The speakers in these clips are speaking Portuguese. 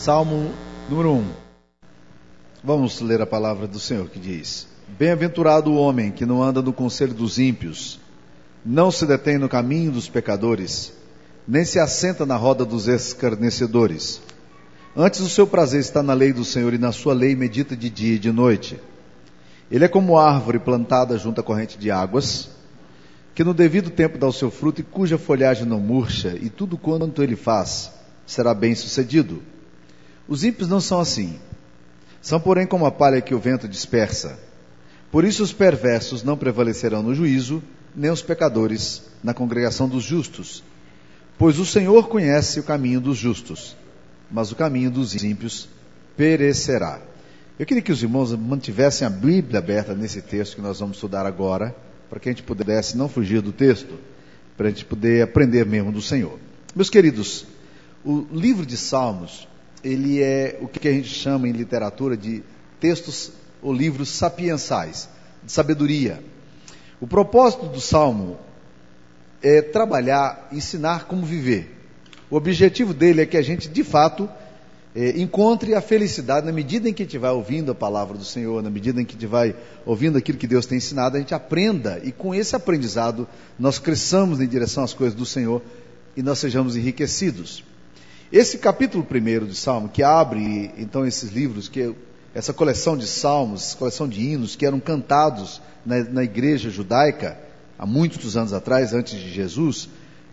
Salmo número 1. Vamos ler a palavra do Senhor que diz: Bem-aventurado o homem que não anda no conselho dos ímpios, não se detém no caminho dos pecadores, nem se assenta na roda dos escarnecedores. Antes o seu prazer está na lei do Senhor e na sua lei medita de dia e de noite. Ele é como árvore plantada junto à corrente de águas, que no devido tempo dá o seu fruto e cuja folhagem não murcha, e tudo quanto ele faz será bem sucedido. Os ímpios não são assim. São, porém, como a palha que o vento dispersa. Por isso os perversos não prevalecerão no juízo, nem os pecadores na congregação dos justos. Pois o Senhor conhece o caminho dos justos, mas o caminho dos ímpios perecerá. Eu queria que os irmãos mantivessem a Bíblia aberta nesse texto que nós vamos estudar agora, para que a gente pudesse não fugir do texto, para a gente poder aprender mesmo do Senhor. Meus queridos, o livro de Salmos ele é o que a gente chama em literatura de textos ou livros sapiensais, de sabedoria. O propósito do Salmo é trabalhar, ensinar como viver. O objetivo dele é que a gente, de fato, é, encontre a felicidade na medida em que a gente vai ouvindo a palavra do Senhor, na medida em que a gente vai ouvindo aquilo que Deus tem ensinado, a gente aprenda e com esse aprendizado nós cresçamos em direção às coisas do Senhor e nós sejamos enriquecidos. Esse capítulo primeiro de Salmo, que abre então esses livros, que essa coleção de salmos, coleção de hinos que eram cantados na, na igreja judaica há muitos anos atrás, antes de Jesus,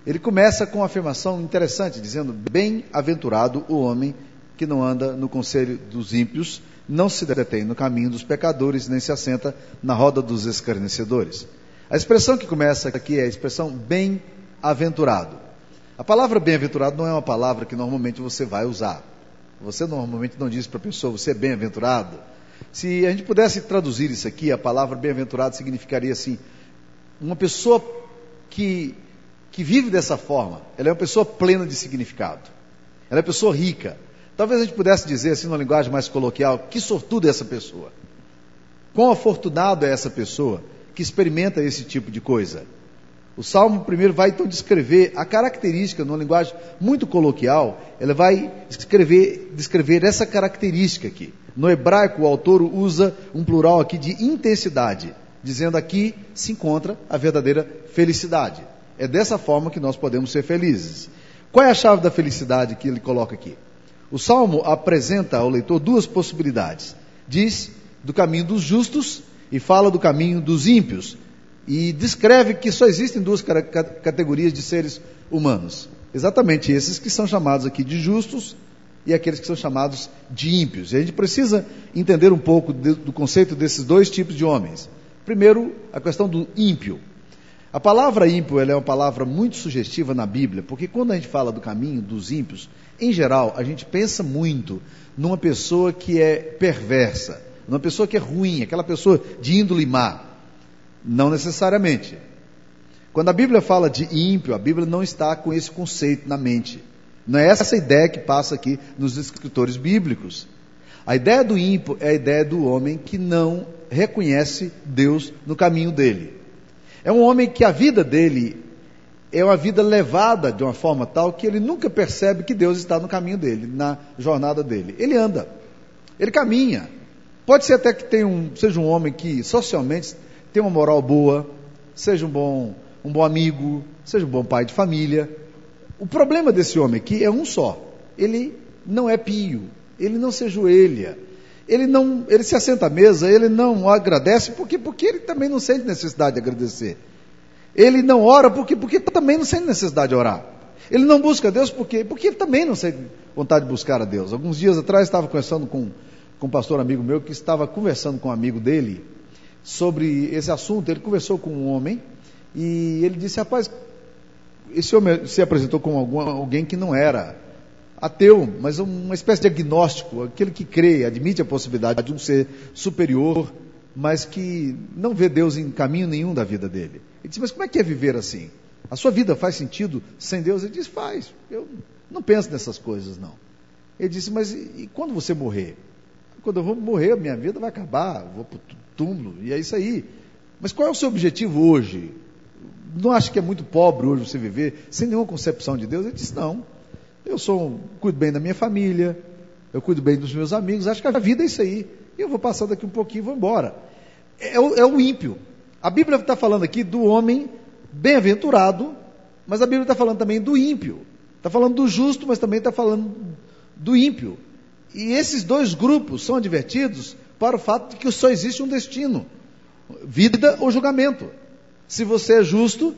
ele começa com uma afirmação interessante, dizendo: Bem-aventurado o homem que não anda no conselho dos ímpios, não se detém no caminho dos pecadores, nem se assenta na roda dos escarnecedores. A expressão que começa aqui é a expressão bem-aventurado. A palavra bem-aventurado não é uma palavra que normalmente você vai usar. Você normalmente não diz para a pessoa, você é bem-aventurado. Se a gente pudesse traduzir isso aqui, a palavra bem-aventurado significaria assim: uma pessoa que, que vive dessa forma, ela é uma pessoa plena de significado. Ela é uma pessoa rica. Talvez a gente pudesse dizer assim, numa linguagem mais coloquial, que sortudo é essa pessoa. Quão afortunado é essa pessoa que experimenta esse tipo de coisa. O Salmo primeiro vai então descrever a característica, numa linguagem muito coloquial, ela vai descrever, descrever essa característica aqui. No hebraico, o autor usa um plural aqui de intensidade, dizendo aqui se encontra a verdadeira felicidade. É dessa forma que nós podemos ser felizes. Qual é a chave da felicidade que ele coloca aqui? O Salmo apresenta ao leitor duas possibilidades. Diz do caminho dos justos e fala do caminho dos ímpios e descreve que só existem duas categorias de seres humanos. Exatamente esses que são chamados aqui de justos e aqueles que são chamados de ímpios. E a gente precisa entender um pouco do conceito desses dois tipos de homens. Primeiro, a questão do ímpio. A palavra ímpio é uma palavra muito sugestiva na Bíblia, porque quando a gente fala do caminho dos ímpios, em geral, a gente pensa muito numa pessoa que é perversa, numa pessoa que é ruim, aquela pessoa de índole má. Não necessariamente. Quando a Bíblia fala de ímpio, a Bíblia não está com esse conceito na mente. Não é essa a ideia que passa aqui nos escritores bíblicos. A ideia do ímpio é a ideia do homem que não reconhece Deus no caminho dele. É um homem que a vida dele é uma vida levada de uma forma tal que ele nunca percebe que Deus está no caminho dele, na jornada dele. Ele anda, ele caminha. Pode ser até que tenha um, seja um homem que socialmente tenha uma moral boa, seja um bom, um bom amigo, seja um bom pai de família. O problema desse homem aqui é um só. Ele não é pio, ele não se ajoelha, ele não, ele se assenta à mesa, ele não agradece porque porque ele também não sente necessidade de agradecer. Ele não ora porque porque também não sente necessidade de orar. Ele não busca Deus porque porque ele também não sente vontade de buscar a Deus. Alguns dias atrás estava conversando com com um pastor amigo meu que estava conversando com um amigo dele sobre esse assunto. Ele conversou com um homem e ele disse: Rapaz, esse homem se apresentou como algum, alguém que não era ateu, mas uma espécie de agnóstico, aquele que crê, admite a possibilidade de um ser superior, mas que não vê Deus em caminho nenhum da vida dele. Ele disse: Mas como é que é viver assim? A sua vida faz sentido sem Deus? Ele disse: Faz. Eu não penso nessas coisas, não. Ele disse: Mas e quando você morrer? Quando eu vou morrer, a minha vida vai acabar, vou túmulo, e é isso aí. Mas qual é o seu objetivo hoje? Não acha que é muito pobre hoje você viver sem nenhuma concepção de Deus? Ele disse: não. Eu sou, cuido bem da minha família, eu cuido bem dos meus amigos, acho que a vida é isso aí. Eu vou passar daqui um pouquinho e vou embora. É o, é o ímpio. A Bíblia está falando aqui do homem bem-aventurado, mas a Bíblia está falando também do ímpio. Está falando do justo, mas também está falando do ímpio. E esses dois grupos são advertidos para o fato de que só existe um destino: vida ou julgamento. Se você é justo,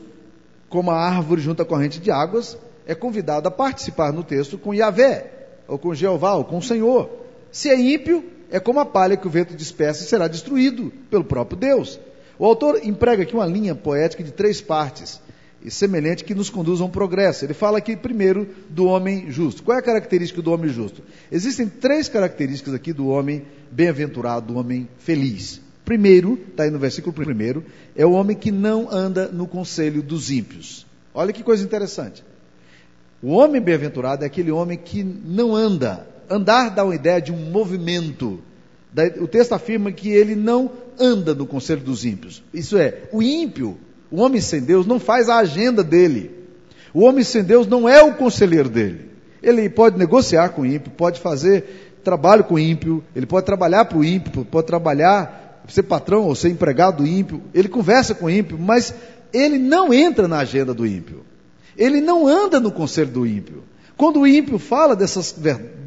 como a árvore junto à corrente de águas, é convidado a participar no texto com Yahvé, ou com Jeová, ou com o Senhor. Se é ímpio, é como a palha que o vento dispersa e será destruído pelo próprio Deus. O autor emprega aqui uma linha poética de três partes, e semelhante que nos conduz a um progresso. Ele fala aqui primeiro do homem justo. Qual é a característica do homem justo? Existem três características aqui do homem bem-aventurado, do homem feliz. Primeiro, está aí no versículo primeiro, é o homem que não anda no conselho dos ímpios. Olha que coisa interessante. O homem bem-aventurado é aquele homem que não anda. Andar dá uma ideia de um movimento. O texto afirma que ele não anda no conselho dos ímpios. Isso é, o ímpio, o homem sem Deus, não faz a agenda dele. O homem sem Deus não é o conselheiro dele. Ele pode negociar com o ímpio, pode fazer trabalho com o ímpio, ele pode trabalhar para o ímpio, pode trabalhar, ser patrão ou ser empregado do ímpio, ele conversa com o ímpio, mas ele não entra na agenda do ímpio. Ele não anda no conselho do ímpio. Quando o ímpio fala dessas,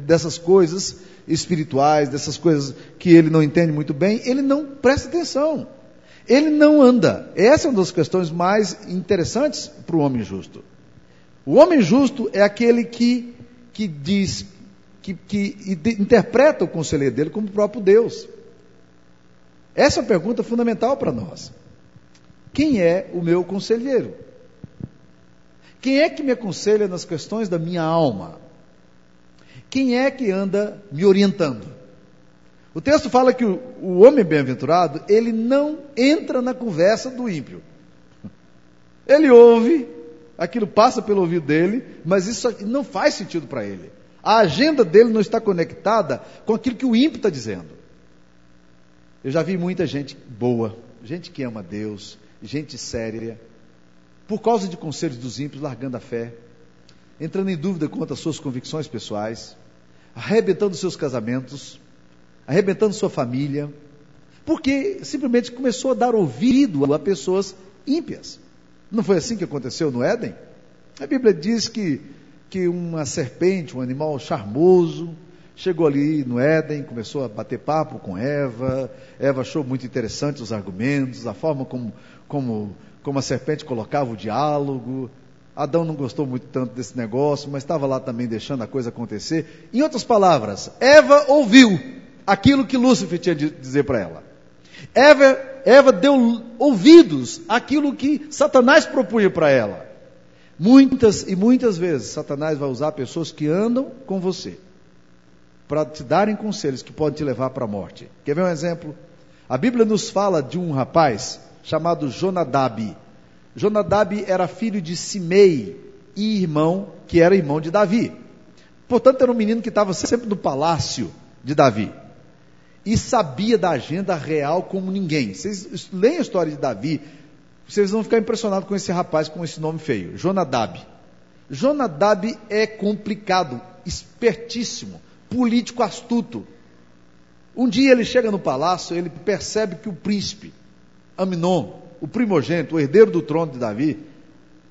dessas coisas espirituais, dessas coisas que ele não entende muito bem, ele não presta atenção. Ele não anda. Essa é uma das questões mais interessantes para o homem justo. O homem justo é aquele que, que diz, que, que interpreta o conselheiro dele como o próprio Deus. Essa é pergunta fundamental para nós. Quem é o meu conselheiro? Quem é que me aconselha nas questões da minha alma? Quem é que anda me orientando? O texto fala que o, o homem bem-aventurado, ele não entra na conversa do ímpio. Ele ouve, aquilo passa pelo ouvido dele, mas isso não faz sentido para ele. A agenda dele não está conectada com aquilo que o ímpio está dizendo. Eu já vi muita gente boa, gente que ama Deus, gente séria, por causa de conselhos dos ímpios, largando a fé, entrando em dúvida quanto às suas convicções pessoais, arrebentando seus casamentos, arrebentando sua família, porque simplesmente começou a dar ouvido a pessoas ímpias. Não foi assim que aconteceu no Éden? A Bíblia diz que, que uma serpente, um animal charmoso, chegou ali no Éden, começou a bater papo com Eva. Eva achou muito interessante os argumentos, a forma como, como como a serpente colocava o diálogo. Adão não gostou muito tanto desse negócio, mas estava lá também deixando a coisa acontecer. Em outras palavras, Eva ouviu aquilo que Lúcifer tinha de dizer para ela. Eva, Eva deu ouvidos àquilo que Satanás propunha para ela. Muitas e muitas vezes Satanás vai usar pessoas que andam com você para te darem conselhos que podem te levar para a morte. Quer ver um exemplo? A Bíblia nos fala de um rapaz chamado Jonadab. Jonadab era filho de Simei e irmão, que era irmão de Davi. Portanto, era um menino que estava sempre no palácio de Davi. E sabia da agenda real como ninguém. Vocês leem a história de Davi, vocês vão ficar impressionados com esse rapaz com esse nome feio, Jonadab. Jonadab é complicado, espertíssimo, político astuto. Um dia ele chega no palácio, ele percebe que o príncipe, Aminon, o primogênito, o herdeiro do trono de Davi,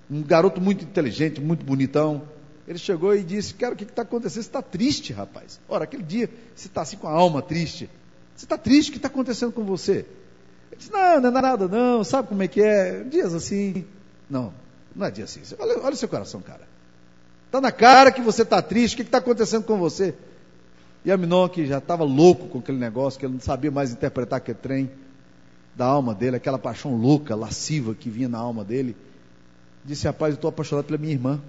um garoto muito inteligente, muito bonitão, ele chegou e disse: Cara, o que está acontecendo? Você está triste, rapaz. Ora, aquele dia você está assim com a alma triste. Você está triste? O que está acontecendo com você? Ele disse: Não, não é nada, não. Sabe como é que é? Dias assim. Não, não é dia assim. Olha, olha o seu coração, cara. Está na cara que você está triste. O que está acontecendo com você? E Aminon, que já estava louco com aquele negócio, que ele não sabia mais interpretar aquele trem, da alma dele, aquela paixão louca, lasciva que vinha na alma dele, disse: Rapaz, eu estou apaixonado pela minha irmã.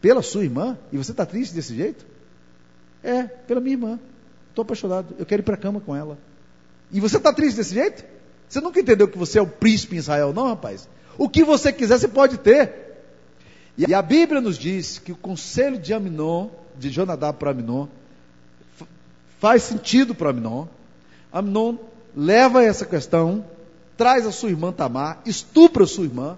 Pela sua irmã? E você está triste desse jeito? É, pela minha irmã. Estou apaixonado. Eu quero ir para a cama com ela. E você está triste desse jeito? Você nunca entendeu que você é o príncipe em Israel, não, rapaz? O que você quiser, você pode ter. E a Bíblia nos diz que o conselho de Aminon, de Jonadab para Aminon, faz sentido para Aminon. Aminon leva essa questão, traz a sua irmã Tamar, estupra sua irmã,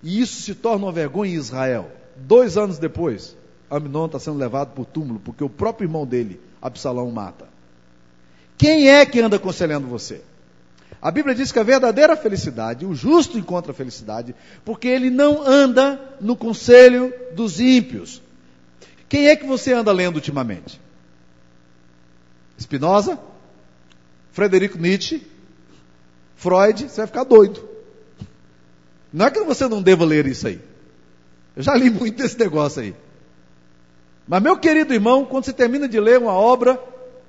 e isso se torna uma vergonha em Israel. Dois anos depois, Aminon está sendo levado por túmulo porque o próprio irmão dele, Absalão, mata. Quem é que anda aconselhando você? A Bíblia diz que a verdadeira felicidade, o justo encontra a felicidade, porque ele não anda no conselho dos ímpios. Quem é que você anda lendo ultimamente? Spinoza? Frederico Nietzsche? Freud? Você vai ficar doido. Não é que você não deva ler isso aí. Eu já li muito desse negócio aí. Mas, meu querido irmão, quando você termina de ler uma obra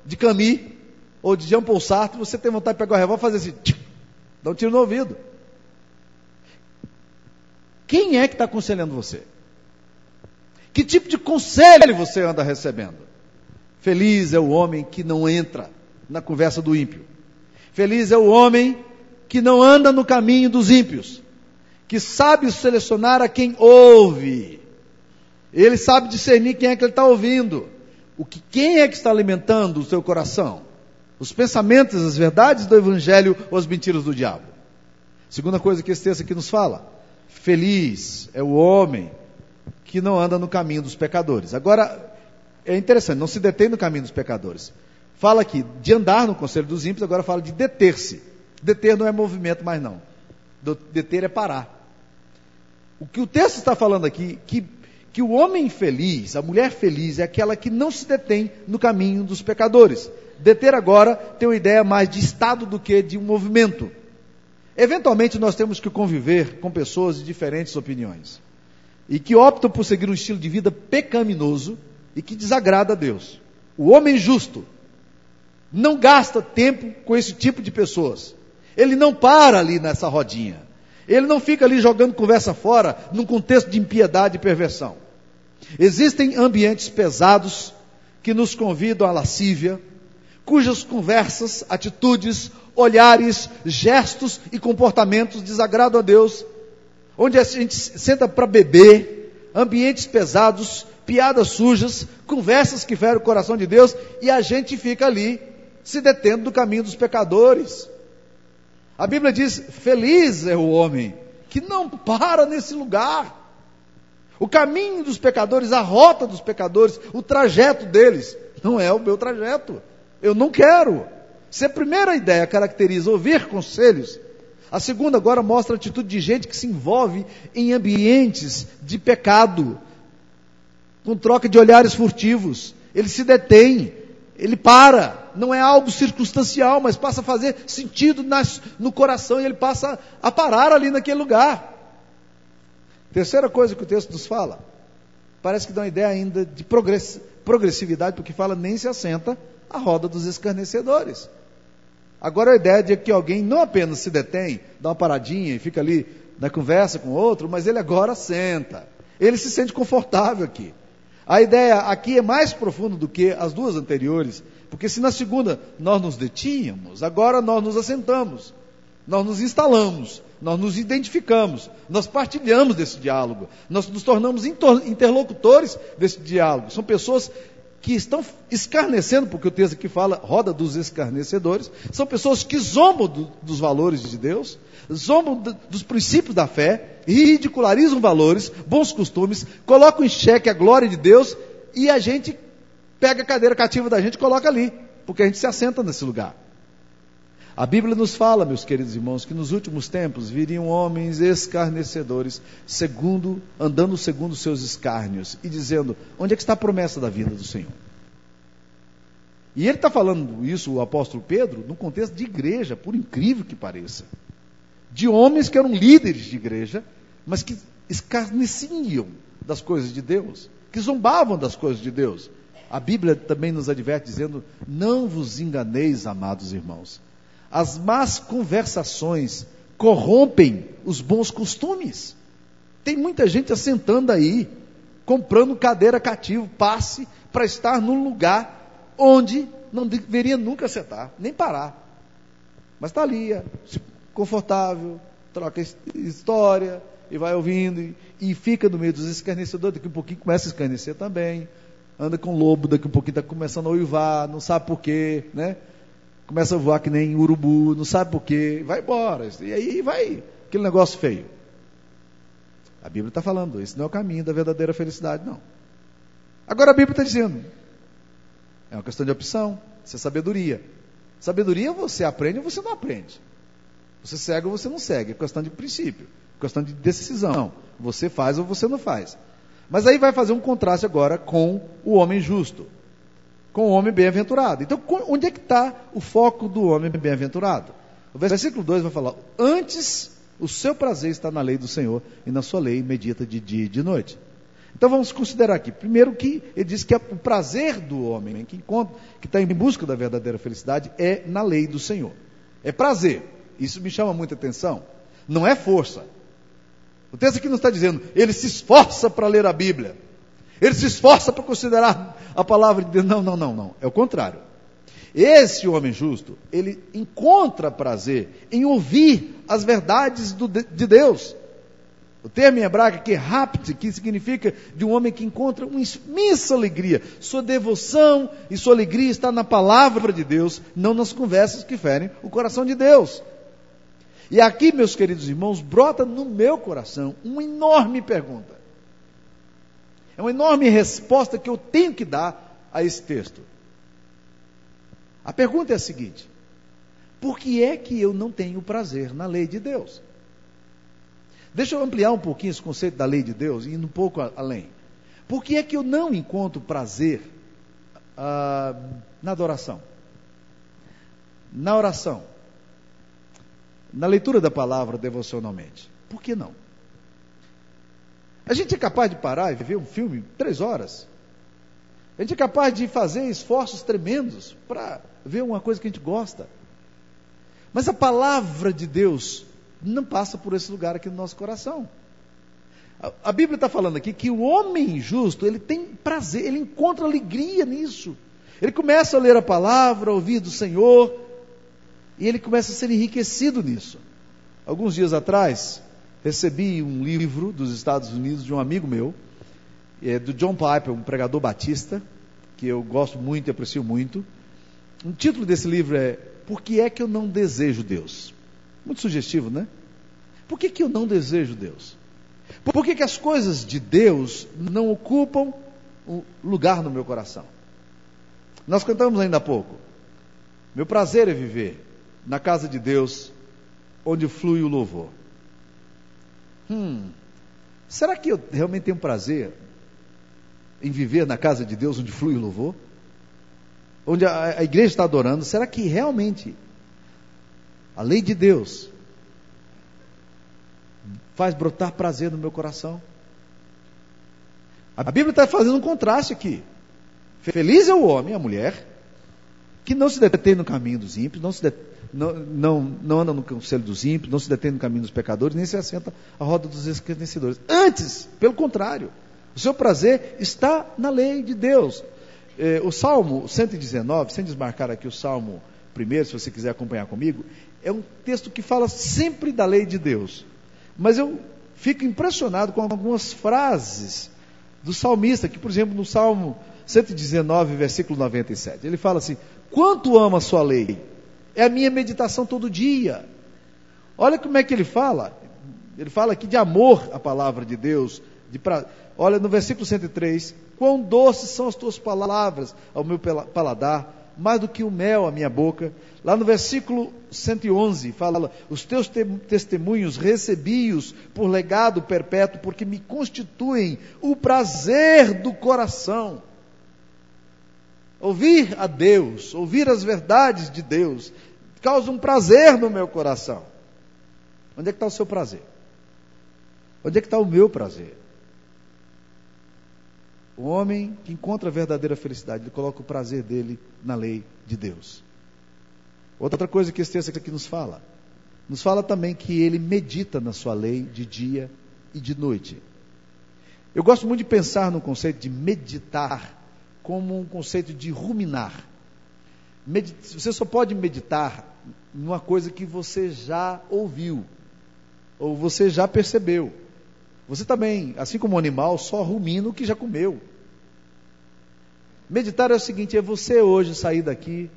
de Camus ou de Jean Paul Sartre, você tem vontade de pegar o revólver e fazer assim, tchum, dá um tiro no ouvido. Quem é que está aconselhando você? Que tipo de conselho você anda recebendo? Feliz é o homem que não entra na conversa do ímpio. Feliz é o homem que não anda no caminho dos ímpios, que sabe selecionar a quem ouve. Ele sabe discernir quem é que ele está ouvindo. O que, quem é que está alimentando o seu coração? Os pensamentos, as verdades do Evangelho ou as mentiras do diabo? Segunda coisa que esse texto aqui nos fala: feliz é o homem que não anda no caminho dos pecadores. Agora, é interessante, não se detém no caminho dos pecadores. Fala aqui de andar no conselho dos ímpios, agora fala de deter-se. Deter não é movimento mais não. Deter é parar. O que o texto está falando aqui, que, que o homem feliz, a mulher feliz, é aquela que não se detém no caminho dos pecadores. Deter agora tem uma ideia mais de estado do que de um movimento. Eventualmente nós temos que conviver com pessoas de diferentes opiniões e que optam por seguir um estilo de vida pecaminoso e que desagrada a Deus. O homem justo não gasta tempo com esse tipo de pessoas. Ele não para ali nessa rodinha. Ele não fica ali jogando conversa fora num contexto de impiedade e perversão. Existem ambientes pesados que nos convidam à lascívia, cujas conversas, atitudes, olhares, gestos e comportamentos desagradam a Deus onde a gente senta para beber, ambientes pesados, piadas sujas, conversas que ferem o coração de Deus, e a gente fica ali se detendo do caminho dos pecadores. A Bíblia diz: Feliz é o homem que não para nesse lugar. O caminho dos pecadores, a rota dos pecadores, o trajeto deles, não é o meu trajeto. Eu não quero. Se a primeira ideia caracteriza ouvir conselhos, a segunda agora mostra a atitude de gente que se envolve em ambientes de pecado, com troca de olhares furtivos. Ele se detém, ele para. Não é algo circunstancial, mas passa a fazer sentido nas, no coração e ele passa a parar ali naquele lugar. Terceira coisa que o texto nos fala, parece que dá uma ideia ainda de progressividade, porque fala nem se assenta a roda dos escarnecedores. Agora a ideia de que alguém não apenas se detém, dá uma paradinha e fica ali na conversa com outro, mas ele agora senta. Ele se sente confortável aqui. A ideia aqui é mais profunda do que as duas anteriores, porque se na segunda nós nos detínhamos, agora nós nos assentamos, nós nos instalamos, nós nos identificamos, nós partilhamos desse diálogo, nós nos tornamos interlocutores desse diálogo. São pessoas que estão escarnecendo, porque o texto aqui fala roda dos escarnecedores, são pessoas que zombam do, dos valores de Deus, zombam do, dos princípios da fé, ridicularizam valores, bons costumes, colocam em xeque a glória de Deus e a gente pega a cadeira cativa da gente e coloca ali, porque a gente se assenta nesse lugar. A Bíblia nos fala, meus queridos irmãos, que nos últimos tempos viriam homens escarnecedores, segundo, andando segundo seus escárnios, e dizendo: onde é que está a promessa da vida do Senhor? E ele está falando isso, o apóstolo Pedro, no contexto de igreja, por incrível que pareça. De homens que eram líderes de igreja, mas que escarneciam das coisas de Deus, que zombavam das coisas de Deus. A Bíblia também nos adverte dizendo: não vos enganeis, amados irmãos. As más conversações corrompem os bons costumes. Tem muita gente assentando aí, comprando cadeira cativo, passe para estar num lugar onde não deveria nunca sentar, nem parar. Mas está ali, é, confortável, troca história, e vai ouvindo, e, e, fica no meio dos escarnecedores, daqui um pouquinho começa a escarnecer também, anda com lobo, daqui um pouquinho está começando a uivar, não sabe por quê, né? Começa a voar que nem urubu, não sabe por quê, vai embora. E aí vai aquele negócio feio. A Bíblia está falando, esse não é o caminho da verdadeira felicidade, não. Agora a Bíblia está dizendo: é uma questão de opção, isso é sabedoria. Sabedoria você aprende ou você não aprende. Você segue ou você não segue, é questão de princípio, é questão de decisão. Você faz ou você não faz. Mas aí vai fazer um contraste agora com o homem justo, com o homem bem-aventurado. Então, onde é que está o foco do homem bem-aventurado? O versículo 2 vai falar: Antes o seu prazer está na lei do Senhor, e na sua lei medita de dia e de noite. Então vamos considerar aqui. Primeiro que ele diz que o prazer do homem que encontra, que está em busca da verdadeira felicidade é na lei do Senhor. É prazer. Isso me chama muita atenção. Não é força. O texto aqui não está dizendo, ele se esforça para ler a Bíblia. Ele se esforça para considerar a palavra de Deus. Não, não, não, não. É o contrário. Esse homem justo, ele encontra prazer em ouvir as verdades do, de Deus. O termo em hebraico aqui é rapt, que significa de um homem que encontra uma imensa alegria. Sua devoção e sua alegria está na palavra de Deus, não nas conversas que ferem o coração de Deus. E aqui, meus queridos irmãos, brota no meu coração uma enorme pergunta. É uma enorme resposta que eu tenho que dar a esse texto. A pergunta é a seguinte: por que é que eu não tenho prazer na lei de Deus? Deixa eu ampliar um pouquinho esse conceito da lei de Deus, indo um pouco além. Por que é que eu não encontro prazer ah, na adoração? Na oração? Na leitura da palavra devocionalmente? Por que não? A gente é capaz de parar e ver um filme três horas. A gente é capaz de fazer esforços tremendos para ver uma coisa que a gente gosta. Mas a palavra de Deus não passa por esse lugar aqui no nosso coração. A, a Bíblia está falando aqui que o homem justo, ele tem prazer, ele encontra alegria nisso. Ele começa a ler a palavra, a ouvir do Senhor, e ele começa a ser enriquecido nisso. Alguns dias atrás, recebi um livro dos Estados Unidos de um amigo meu, é, do John Piper, um pregador batista, que eu gosto muito e aprecio muito. O título desse livro é Por que é que eu não desejo Deus? Muito sugestivo, né? Por que, que eu não desejo Deus? Por que, que as coisas de Deus não ocupam um lugar no meu coração? Nós cantamos ainda há pouco. Meu prazer é viver na casa de Deus, onde flui o louvor. Hum, será que eu realmente tenho prazer em viver na casa de Deus, onde flui o louvor? Onde a, a igreja está adorando? Será que realmente a lei de Deus faz brotar prazer no meu coração? A Bíblia está fazendo um contraste aqui. Feliz é o homem, a mulher, que não se detém no caminho dos ímpios, não se detém não, não, anda no conselho dos ímpios, não se detém no caminho dos pecadores, nem se assenta à roda dos escarnecedores. Antes, pelo contrário, o seu prazer está na lei de Deus. Eh, o Salmo 119, sem desmarcar aqui o Salmo primeiro, se você quiser acompanhar comigo, é um texto que fala sempre da lei de Deus. Mas eu fico impressionado com algumas frases do salmista, que, por exemplo, no Salmo 119, versículo 97, ele fala assim: Quanto ama a sua lei? É a minha meditação todo dia. Olha como é que ele fala. Ele fala aqui de amor à palavra de Deus. De pra... Olha no versículo 103: Quão doces são as tuas palavras ao meu paladar, mais do que o mel à minha boca. Lá no versículo 111 fala: Os teus te testemunhos recebi-os por legado perpétuo, porque me constituem o prazer do coração. Ouvir a Deus, ouvir as verdades de Deus, causa um prazer no meu coração. Onde é que está o seu prazer? Onde é que está o meu prazer? O homem que encontra a verdadeira felicidade, ele coloca o prazer dele na lei de Deus. Outra coisa que esse texto aqui nos fala, nos fala também que ele medita na sua lei de dia e de noite. Eu gosto muito de pensar no conceito de meditar como um conceito de ruminar. Você só pode meditar numa coisa que você já ouviu, ou você já percebeu. Você também, assim como o animal, só rumina o que já comeu. Meditar é o seguinte: é você hoje sair daqui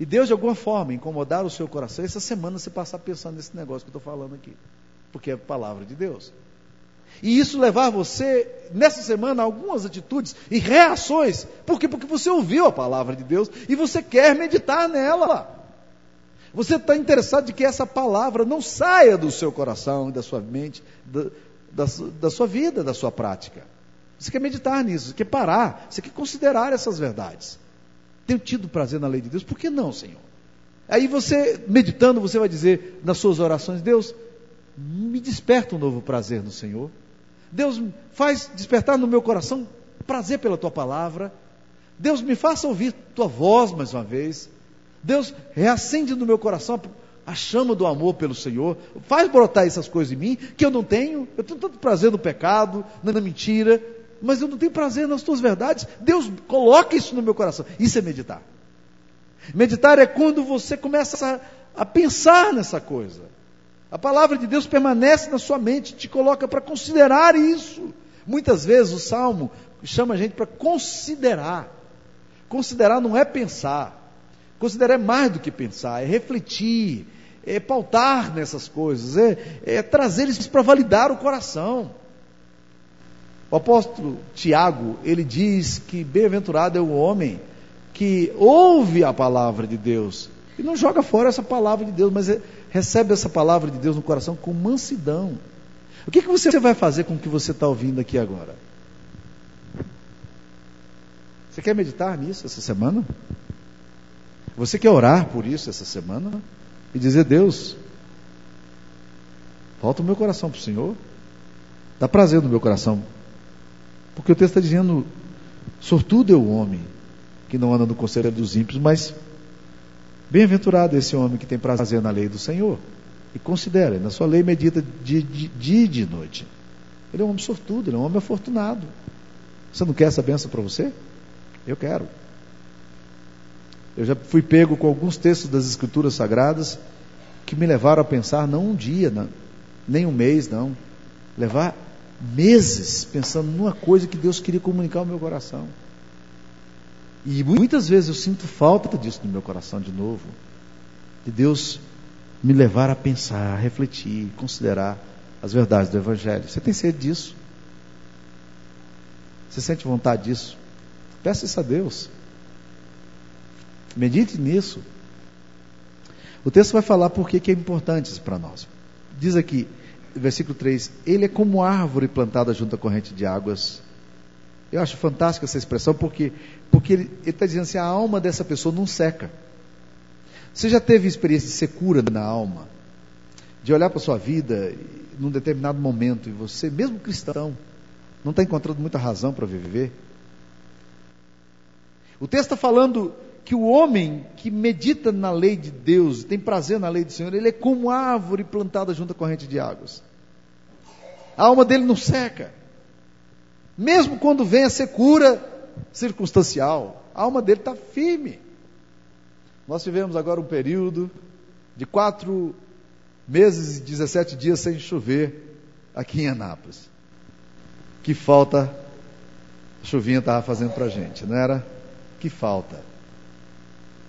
e Deus, de alguma forma, incomodar o seu coração. Essa semana você passar pensando nesse negócio que eu estou falando aqui, porque é a palavra de Deus. E isso levar você, nessa semana, a algumas atitudes e reações. Por quê? Porque você ouviu a palavra de Deus e você quer meditar nela. Você está interessado de que essa palavra não saia do seu coração, da sua mente, da, da, da sua vida, da sua prática. Você quer meditar nisso, você quer parar, você quer considerar essas verdades. Tenho tido prazer na lei de Deus, por que não, Senhor? Aí você, meditando, você vai dizer nas suas orações: Deus, me desperta um novo prazer no Senhor. Deus, faz despertar no meu coração prazer pela tua palavra. Deus, me faça ouvir tua voz mais uma vez. Deus, reacende no meu coração a chama do amor pelo Senhor. Faz brotar essas coisas em mim que eu não tenho. Eu tenho tanto prazer no pecado, na mentira, mas eu não tenho prazer nas tuas verdades. Deus coloca isso no meu coração. Isso é meditar. Meditar é quando você começa a, a pensar nessa coisa. A palavra de Deus permanece na sua mente, te coloca para considerar isso. Muitas vezes o salmo chama a gente para considerar. Considerar não é pensar. Considerar é mais do que pensar, é refletir, é pautar nessas coisas, é, é trazer isso para validar o coração. O apóstolo Tiago, ele diz que bem-aventurado é o homem que ouve a palavra de Deus e não joga fora essa palavra de Deus, mas é, recebe essa palavra de Deus no coração com mansidão. O que, que você vai fazer com o que você está ouvindo aqui agora? Você quer meditar nisso essa semana? Você quer orar por isso essa semana? E dizer, Deus, volta o meu coração para o Senhor. Dá prazer no meu coração. Porque o texto está dizendo, sortudo é o homem que não anda no conselho dos ímpios, mas bem-aventurado esse homem que tem prazer na lei do Senhor. E considera, na sua lei medita dia e de noite. Ele é um homem sortudo, ele é um homem afortunado. Você não quer essa benção para você? Eu quero. Eu já fui pego com alguns textos das Escrituras Sagradas que me levaram a pensar, não um dia, não, nem um mês, não. Levar meses pensando numa coisa que Deus queria comunicar ao meu coração. E muitas vezes eu sinto falta disso no meu coração de novo. De Deus me levar a pensar, a refletir, considerar as verdades do Evangelho. Você tem sede disso? Você sente vontade disso? Peça isso a Deus. Medite nisso. O texto vai falar por que é importante isso para nós. Diz aqui, versículo 3: Ele é como árvore plantada junto à corrente de águas eu acho fantástica essa expressão porque, porque ele está dizendo assim: a alma dessa pessoa não seca. Você já teve experiência de secura na alma? De olhar para a sua vida num determinado momento e você, mesmo cristão, não está encontrando muita razão para viver? O texto está falando que o homem que medita na lei de Deus, tem prazer na lei do Senhor, ele é como árvore plantada junto à corrente de águas. A alma dele não seca. Mesmo quando vem a secura circunstancial, a alma dele está firme. Nós tivemos agora um período de quatro meses e 17 dias sem chover aqui em Anápolis. Que falta a chuvinha estava fazendo para a gente, não era? Que falta.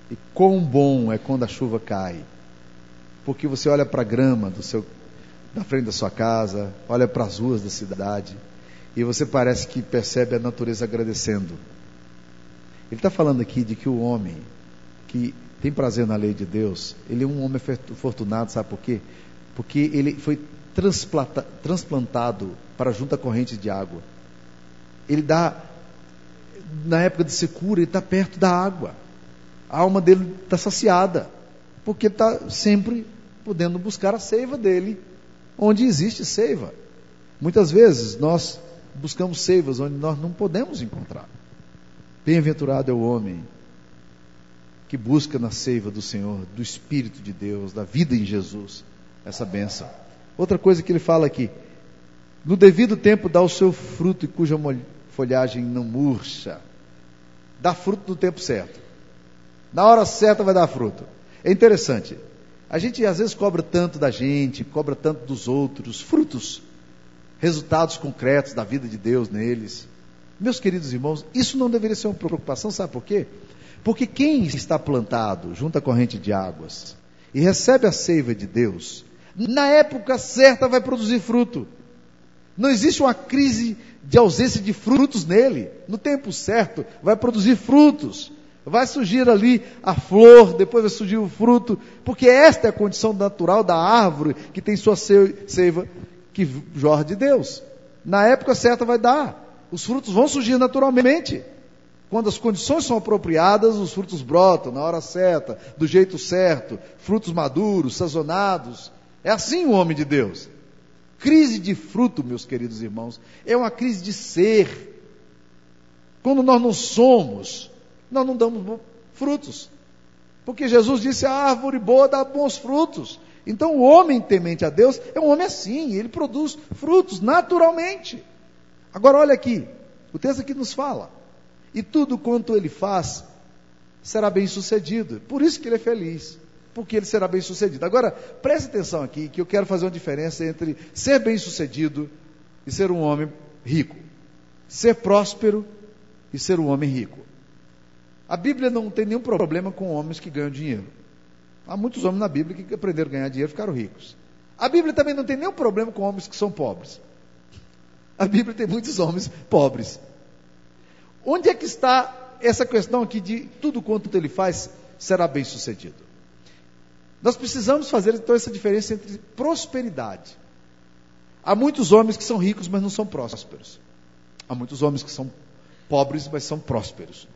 E quão bom é quando a chuva cai. Porque você olha para a grama do seu, da frente da sua casa, olha para as ruas da cidade e você parece que percebe a natureza agradecendo. Ele está falando aqui de que o homem que tem prazer na lei de Deus, ele é um homem afortunado, sabe por quê? Porque ele foi transplantado para junto à corrente de água. Ele dá, na época de secura, ele está perto da água. A alma dele está saciada, porque está sempre podendo buscar a seiva dele, onde existe seiva. Muitas vezes nós buscamos seivas onde nós não podemos encontrar. Bem-aventurado é o homem que busca na seiva do Senhor, do Espírito de Deus, da vida em Jesus, essa benção. Outra coisa que ele fala aqui: no devido tempo dá o seu fruto e cuja folhagem não murcha. Dá fruto no tempo certo. Na hora certa vai dar fruto. É interessante. A gente às vezes cobra tanto da gente, cobra tanto dos outros, frutos resultados concretos da vida de Deus neles. Meus queridos irmãos, isso não deveria ser uma preocupação, sabe por quê? Porque quem está plantado junto à corrente de águas e recebe a seiva de Deus, na época certa vai produzir fruto. Não existe uma crise de ausência de frutos nele. No tempo certo, vai produzir frutos. Vai surgir ali a flor, depois vai surgir o fruto, porque esta é a condição natural da árvore que tem sua seiva, que jorra de Deus. Na época certa vai dar. Os frutos vão surgir naturalmente. Quando as condições são apropriadas, os frutos brotam na hora certa, do jeito certo, frutos maduros, sazonados. É assim o homem de Deus. Crise de fruto, meus queridos irmãos, é uma crise de ser. Quando nós não somos, nós não damos frutos. Porque Jesus disse: a árvore boa dá bons frutos. Então o homem temente a Deus é um homem assim, ele produz frutos naturalmente. Agora olha aqui, o texto aqui nos fala: e tudo quanto ele faz será bem sucedido. Por isso que ele é feliz, porque ele será bem sucedido. Agora preste atenção aqui, que eu quero fazer uma diferença entre ser bem sucedido e ser um homem rico, ser próspero e ser um homem rico. A Bíblia não tem nenhum problema com homens que ganham dinheiro. Há muitos homens na Bíblia que aprenderam a ganhar dinheiro e ficaram ricos. A Bíblia também não tem nenhum problema com homens que são pobres. A Bíblia tem muitos homens pobres. Onde é que está essa questão aqui de tudo quanto ele faz será bem sucedido? Nós precisamos fazer então essa diferença entre prosperidade. Há muitos homens que são ricos, mas não são prósperos. Há muitos homens que são pobres, mas são prósperos.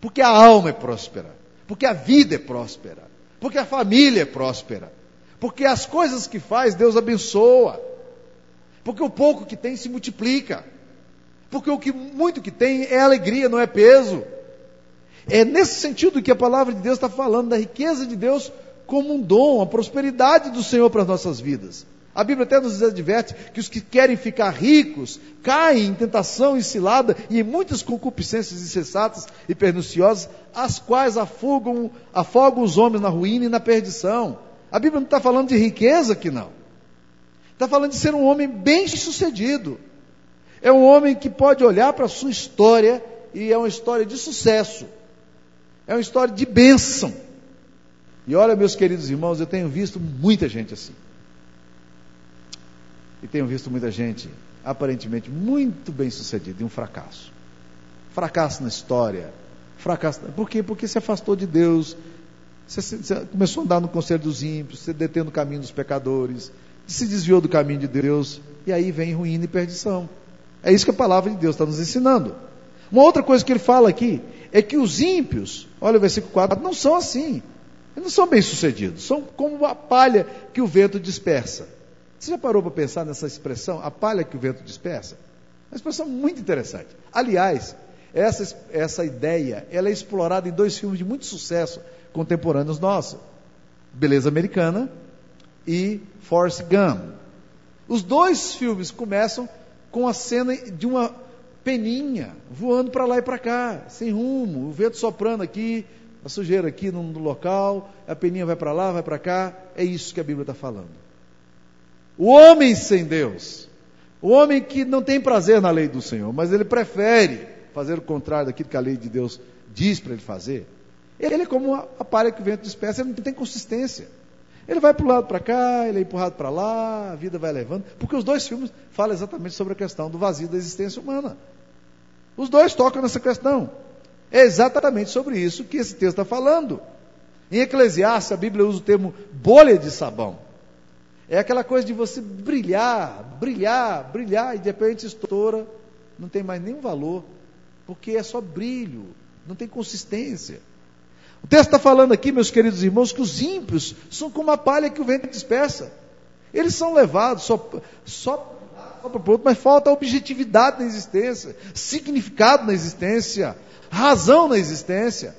Porque a alma é próspera, porque a vida é próspera, porque a família é próspera, porque as coisas que faz Deus abençoa, porque o pouco que tem se multiplica, porque o que muito que tem é alegria, não é peso. É nesse sentido que a palavra de Deus está falando da riqueza de Deus como um dom, a prosperidade do Senhor para as nossas vidas. A Bíblia até nos adverte que os que querem ficar ricos caem em tentação e cilada e em muitas concupiscências insensatas e perniciosas, as quais afogam, afogam os homens na ruína e na perdição. A Bíblia não está falando de riqueza aqui, não. Está falando de ser um homem bem sucedido. É um homem que pode olhar para a sua história e é uma história de sucesso. É uma história de bênção. E olha, meus queridos irmãos, eu tenho visto muita gente assim. E tenho visto muita gente, aparentemente, muito bem sucedida e um fracasso. Fracasso na história. Fracasso. Por quê? Porque se afastou de Deus. Você, você começou a andar no conselho dos ímpios, você detendo o caminho dos pecadores, se desviou do caminho de Deus, e aí vem ruína e perdição. É isso que a palavra de Deus está nos ensinando. Uma outra coisa que ele fala aqui é que os ímpios, olha o versículo 4, não são assim. Eles não são bem-sucedidos, são como a palha que o vento dispersa. Você já parou para pensar nessa expressão, a palha que o vento dispersa? Uma expressão muito interessante. Aliás, essa, essa ideia ela é explorada em dois filmes de muito sucesso contemporâneos nossos: Beleza Americana e Forrest Gump. Os dois filmes começam com a cena de uma peninha voando para lá e para cá, sem rumo, o vento soprando aqui, a sujeira aqui no, no local, a peninha vai para lá, vai para cá. É isso que a Bíblia está falando. O homem sem Deus, o homem que não tem prazer na lei do Senhor, mas ele prefere fazer o contrário daquilo que a lei de Deus diz para ele fazer, ele é como a palha que o vento dispersa, ele não tem consistência. Ele vai para o lado para cá, ele é empurrado para lá, a vida vai levando, porque os dois filmes falam exatamente sobre a questão do vazio da existência humana. Os dois tocam nessa questão. É exatamente sobre isso que esse texto está falando. Em Eclesiastes, a Bíblia usa o termo bolha de sabão. É aquela coisa de você brilhar, brilhar, brilhar e de repente estoura, não tem mais nenhum valor, porque é só brilho, não tem consistência. O texto está falando aqui, meus queridos irmãos, que os ímpios são como a palha que o vento dispersa. Eles são levados só, só, só para o outro, mas falta objetividade na existência, significado na existência, razão na existência.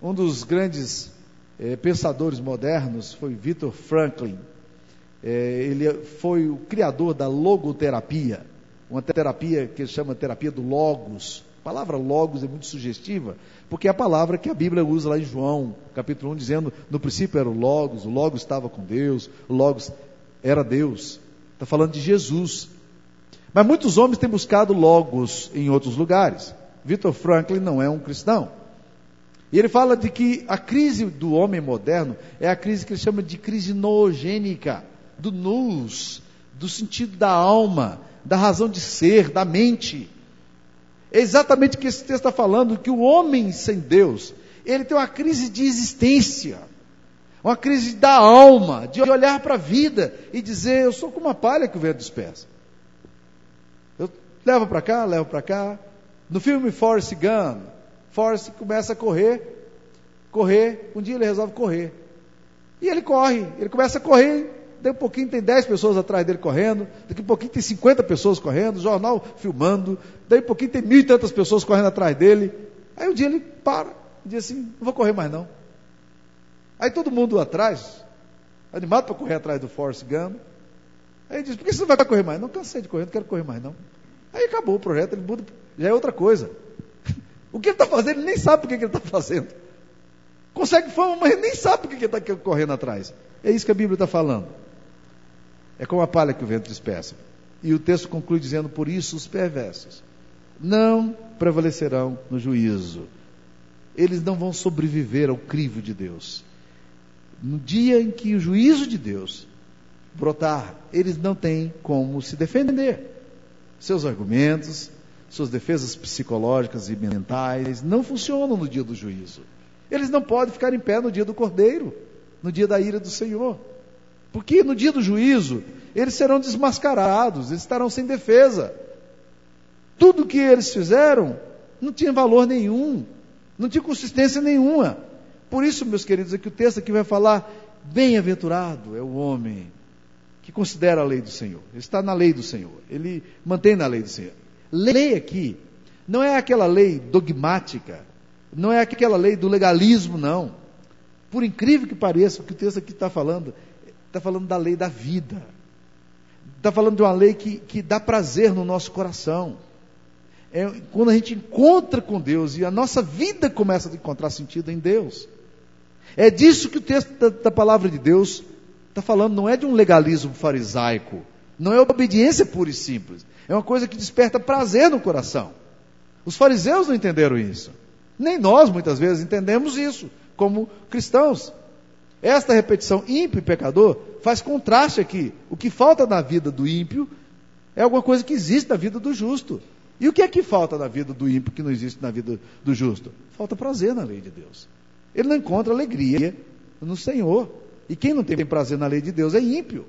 Um dos grandes eh, pensadores modernos foi Victor Franklin. Eh, ele foi o criador da logoterapia, uma terapia que chama terapia do logos. A palavra logos é muito sugestiva, porque é a palavra que a Bíblia usa lá em João, capítulo 1, dizendo: no princípio era o logos, o logos estava com Deus, o logos era Deus. Está falando de Jesus. Mas muitos homens têm buscado logos em outros lugares. Victor Franklin não é um cristão. E ele fala de que a crise do homem moderno é a crise que ele chama de crise noogênica, do nous, do sentido da alma, da razão de ser, da mente. É exatamente o que esse texto está falando, que o homem sem Deus, ele tem uma crise de existência, uma crise da alma, de olhar para a vida e dizer, eu sou como uma palha que o vento dispersa. Eu levo para cá, levo para cá. No filme Forrest Gump, Forrest começa a correr, correr, um dia ele resolve correr. E ele corre, ele começa a correr, Daqui um pouquinho tem 10 pessoas atrás dele correndo, daqui a pouquinho tem 50 pessoas correndo, jornal filmando, daí um pouquinho tem mil e tantas pessoas correndo atrás dele. Aí um dia ele para e diz assim, não vou correr mais não. Aí todo mundo atrás, animado para correr atrás do Forrest Gump, aí diz, por que você não vai correr mais? Não, cansei de correr, não quero correr mais não. Aí acabou o projeto, ele muda, já é outra coisa. O que ele está fazendo, ele nem sabe o que ele está fazendo. Consegue fama, mas nem sabe o que ele está correndo atrás. É isso que a Bíblia está falando. É como a palha que o vento dispersa. E o texto conclui dizendo: Por isso os perversos não prevalecerão no juízo. Eles não vão sobreviver ao crivo de Deus. No dia em que o juízo de Deus brotar, eles não têm como se defender. Seus argumentos, suas defesas psicológicas e mentais não funcionam no dia do juízo. Eles não podem ficar em pé no dia do cordeiro, no dia da ira do Senhor. Porque no dia do juízo, eles serão desmascarados, eles estarão sem defesa. Tudo que eles fizeram não tinha valor nenhum, não tinha consistência nenhuma. Por isso, meus queridos, aqui o texto aqui vai falar: bem-aventurado é o homem que considera a lei do Senhor. Ele está na lei do Senhor, ele mantém na lei do Senhor. Lei aqui não é aquela lei dogmática, não é aquela lei do legalismo, não. Por incrível que pareça, o que o texto aqui está falando está falando da lei da vida. Está falando de uma lei que, que dá prazer no nosso coração. É quando a gente encontra com Deus e a nossa vida começa a encontrar sentido em Deus. É disso que o texto da, da palavra de Deus está falando, não é de um legalismo farisaico, não é obediência pura e simples, é uma coisa que desperta prazer no coração. Os fariseus não entenderam isso, nem nós muitas vezes entendemos isso como cristãos. Esta repetição ímpio e pecador faz contraste aqui. O que falta na vida do ímpio é alguma coisa que existe na vida do justo. E o que é que falta na vida do ímpio que não existe na vida do justo? Falta prazer na lei de Deus. Ele não encontra alegria no Senhor. E quem não tem prazer na lei de Deus é ímpio.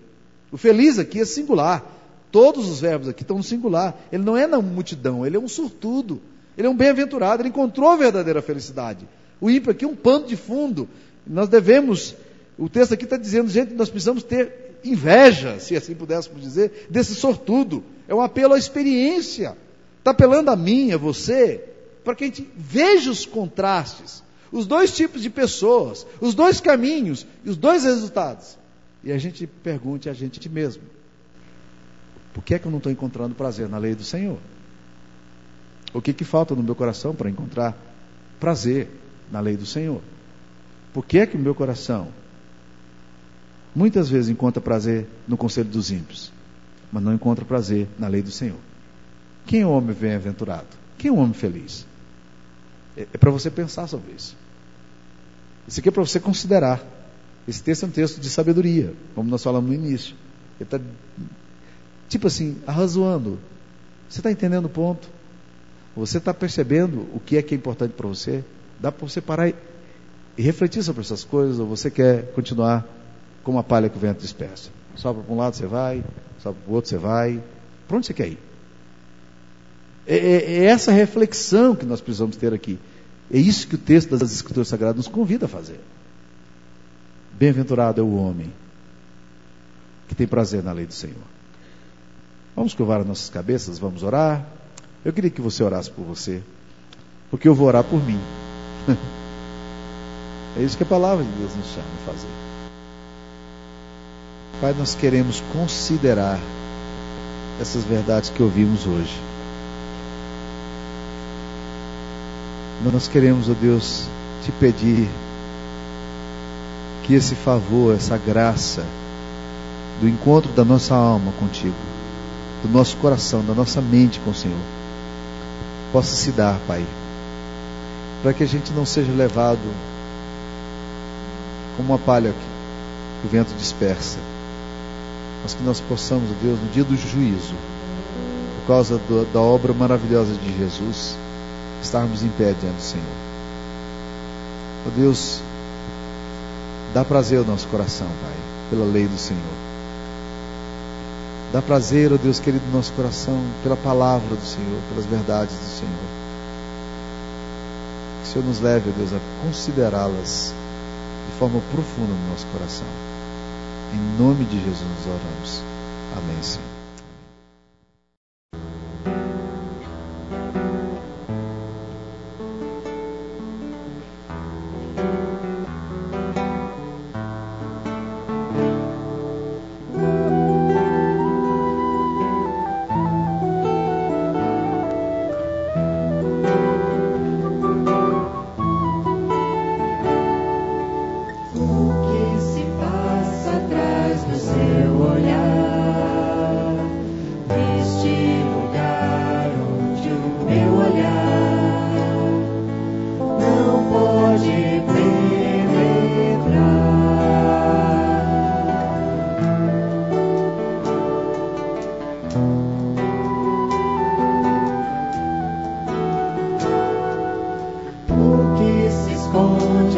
O feliz aqui é singular. Todos os verbos aqui estão no singular. Ele não é na multidão, ele é um surtudo. Ele é um bem-aventurado, ele encontrou a verdadeira felicidade. O ímpio aqui é um pano de fundo. Nós devemos, o texto aqui está dizendo, gente, nós precisamos ter inveja, se assim pudéssemos dizer, desse sortudo. É um apelo à experiência. Está apelando a mim, a você, para que a gente veja os contrastes, os dois tipos de pessoas, os dois caminhos e os dois resultados. E a gente pergunte a gente mesmo: por que é que eu não estou encontrando prazer na lei do Senhor? O que, que falta no meu coração para encontrar prazer na lei do Senhor? Por que é que o meu coração muitas vezes encontra prazer no conselho dos ímpios, mas não encontra prazer na lei do Senhor? Quem é o homem bem-aventurado? Quem é o homem feliz? É, é para você pensar sobre isso. Isso aqui é para você considerar. Esse texto é um texto de sabedoria, como nós falamos no início. Ele está, tipo assim, arrazoando. Você está entendendo o ponto? Você está percebendo o que é que é importante para você? Dá para você parar e refletir sobre essas coisas, ou você quer continuar como a palha que o vento dispersa? Só para um lado você vai, só para o outro você vai. Para onde você quer ir? É, é, é, essa reflexão que nós precisamos ter aqui. É isso que o texto das Escrituras Sagradas nos convida a fazer. Bem-aventurado é o homem que tem prazer na lei do Senhor. Vamos curvar as nossas cabeças, vamos orar. Eu queria que você orasse por você, porque eu vou orar por mim. É isso que a palavra de Deus nos chama a fazer. Pai, nós queremos considerar essas verdades que ouvimos hoje. Nós queremos, ó Deus, te pedir que esse favor, essa graça do encontro da nossa alma contigo, do nosso coração, da nossa mente com o Senhor, possa se dar, Pai, para que a gente não seja levado como uma palha que o vento dispersa. mas que nós possamos, Deus, no dia do juízo, por causa do, da obra maravilhosa de Jesus, estarmos em pé diante do Senhor. Ó oh, Deus, dá prazer ao nosso coração, Pai, pela lei do Senhor. Dá prazer, ó oh Deus querido, no nosso coração, pela palavra do Senhor, pelas verdades do Senhor. Que o Senhor nos leve, ó Deus, a considerá-las de forma profunda no nosso coração. Em nome de Jesus nos oramos. Amém, Senhor.